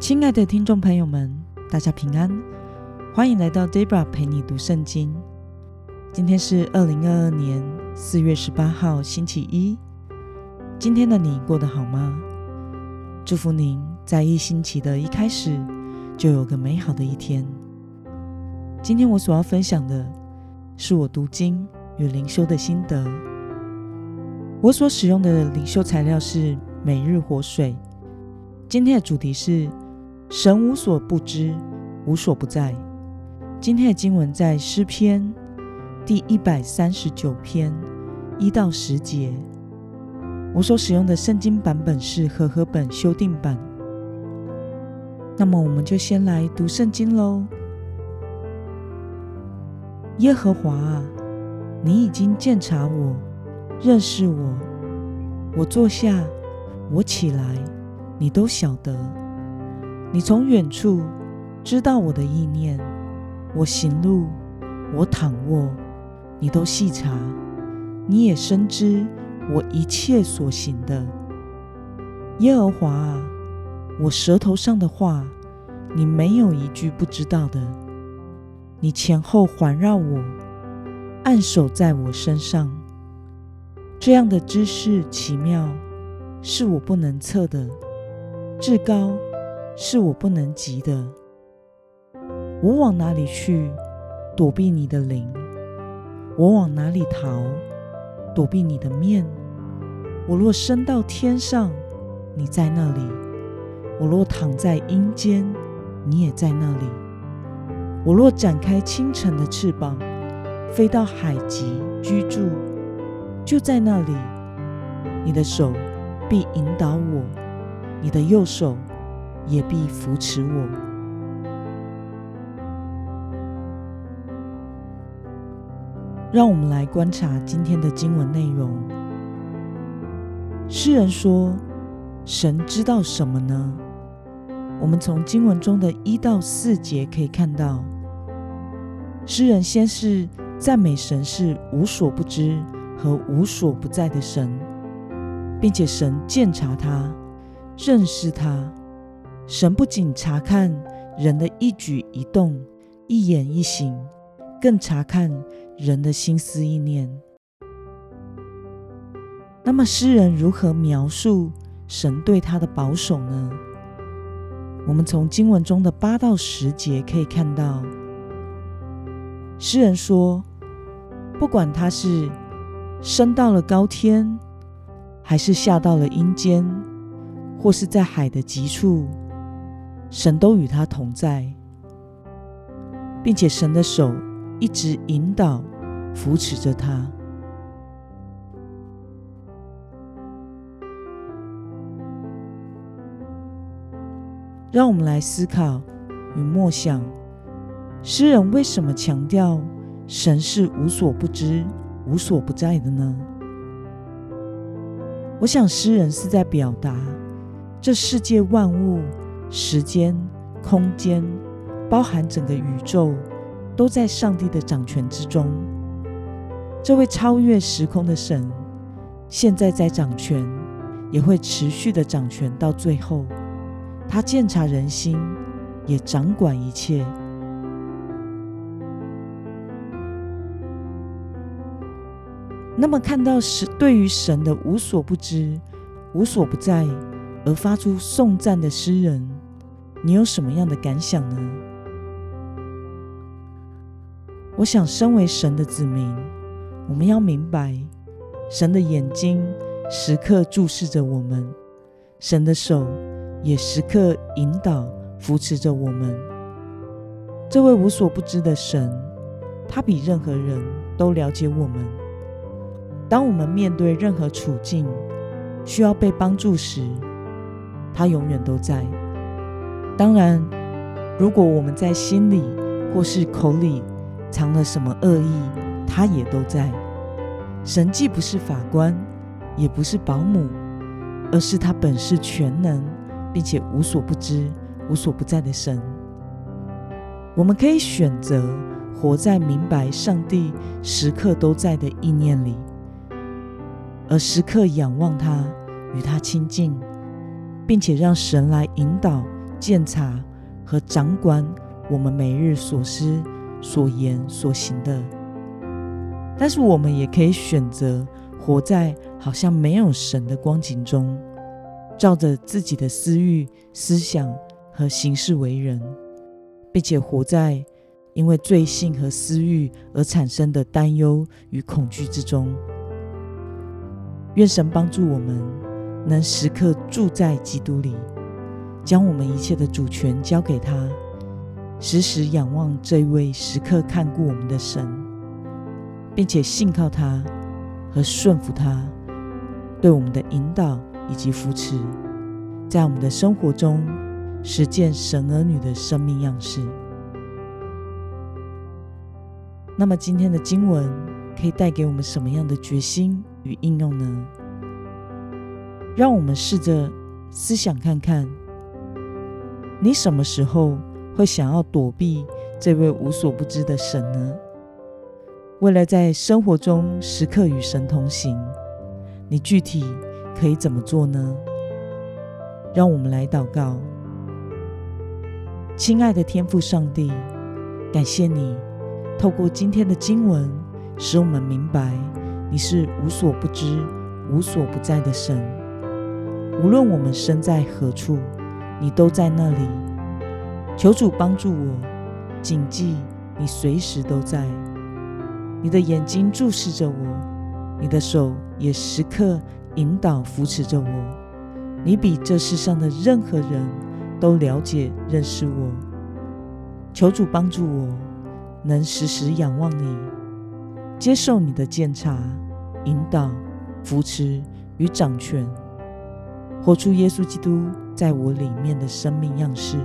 亲爱的听众朋友们，大家平安，欢迎来到 Debra 陪你读圣经。今天是二零二二年四月十八号，星期一。今天的你过得好吗？祝福您在一星期的一开始就有个美好的一天。今天我所要分享的是我读经与灵修的心得。我所使用的灵修材料是每日活水。今天的主题是。神无所不知，无所不在。今天的经文在诗篇第一百三十九篇一到十节。我所使用的圣经版本是和合本修订版。那么，我们就先来读圣经喽。耶和华啊，你已经鉴察我，认识我。我坐下，我起来，你都晓得。你从远处知道我的意念，我行路，我躺卧，你都细察。你也深知我一切所行的。耶和华啊，我舌头上的话，你没有一句不知道的。你前后环绕我，按手在我身上，这样的知识奇妙，是我不能测的，至高。是我不能及的。我往哪里去躲避你的灵？我往哪里逃躲避你的面？我若升到天上，你在那里；我若躺在阴间，你也在那里。我若展开清晨的翅膀，飞到海极居住，就在那里。你的手必引导我，你的右手。也必扶持我。让我们来观察今天的经文内容。诗人说：“神知道什么呢？”我们从经文中的一到四节可以看到，诗人先是赞美神是无所不知和无所不在的神，并且神鉴察他，认识他。神不仅查看人的一举一动、一言一行，更查看人的心思意念。那么，诗人如何描述神对他的保守呢？我们从经文中的八到十节可以看到，诗人说：“不管他是升到了高天，还是下到了阴间，或是在海的极处。”神都与他同在，并且神的手一直引导、扶持着他。让我们来思考与默想：诗人为什么强调神是无所不知、无所不在的呢？我想，诗人是在表达这世界万物。时间、空间，包含整个宇宙，都在上帝的掌权之中。这位超越时空的神，现在在掌权，也会持续的掌权到最后。他鉴察人心，也掌管一切。那么，看到神对于神的无所不知、无所不在，而发出颂赞的诗人。你有什么样的感想呢？我想，身为神的子民，我们要明白，神的眼睛时刻注视着我们，神的手也时刻引导、扶持着我们。这位无所不知的神，他比任何人都了解我们。当我们面对任何处境需要被帮助时，他永远都在。当然，如果我们在心里或是口里藏了什么恶意，他也都在。神既不是法官，也不是保姆，而是他本是全能，并且无所不知、无所不在的神。我们可以选择活在明白上帝时刻都在的意念里，而时刻仰望他，与他亲近，并且让神来引导。鉴察和掌管我们每日所思、所言、所行的。但是，我们也可以选择活在好像没有神的光景中，照着自己的私欲、思想和行事为人，并且活在因为罪性和私欲而产生的担忧与恐惧之中。愿神帮助我们，能时刻住在基督里，将我们一切的主权交给他，时时仰望这位时刻看顾我们的神，并且信靠他和顺服他对我们的引导以及扶持，在我们的生活中实践神儿女的生命样式。那么，今天的经文可以带给我们什么样的决心？与应用呢？让我们试着思想看看，你什么时候会想要躲避这位无所不知的神呢？为了在生活中时刻与神同行，你具体可以怎么做呢？让我们来祷告，亲爱的天父上帝，感谢你透过今天的经文，使我们明白。你是无所不知、无所不在的神，无论我们身在何处，你都在那里。求主帮助我，谨记你随时都在。你的眼睛注视着我，你的手也时刻引导扶持着我。你比这世上的任何人都了解认识我。求主帮助我，能时时仰望你。接受你的鉴察、引导、扶持与掌权，活出耶稣基督在我里面的生命样式。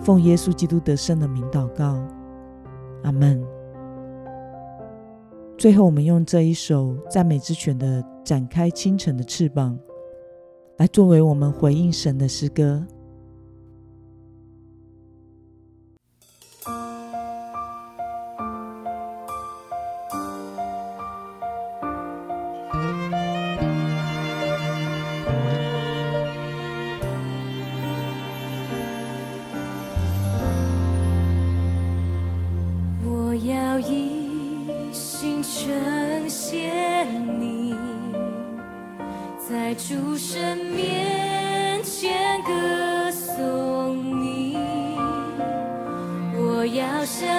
奉耶稣基督得胜的名祷告，阿门。最后，我们用这一首赞美之泉的《展开清晨的翅膀》来作为我们回应神的诗歌。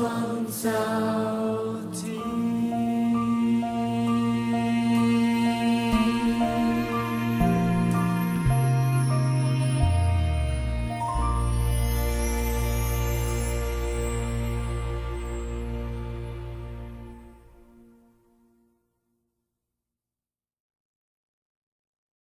创造